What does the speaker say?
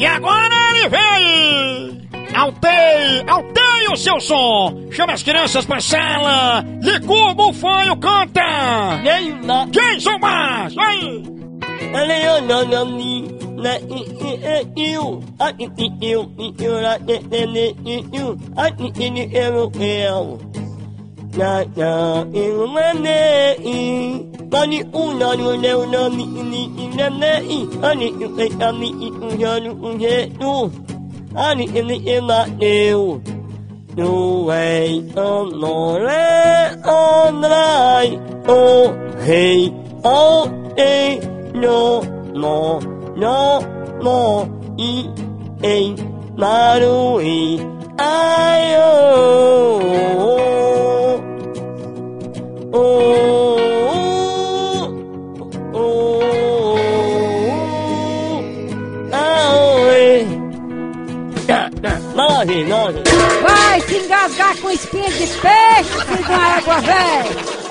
E agora ele vem! Altei, altei o seu som! Chama as crianças pra sala! Licurgo o fanho canta! Nem na Jason Mars, aí! Leonani na na eu na bani unanu ne unami ini inene i ani ue ami i unhanu unhe nu ani ini ema neu. No way on no re on rai o hey o e no no no no i e maru i ayo oh Nove, nove. Vai se engasgar com espinha de peixe, filho de uma velha!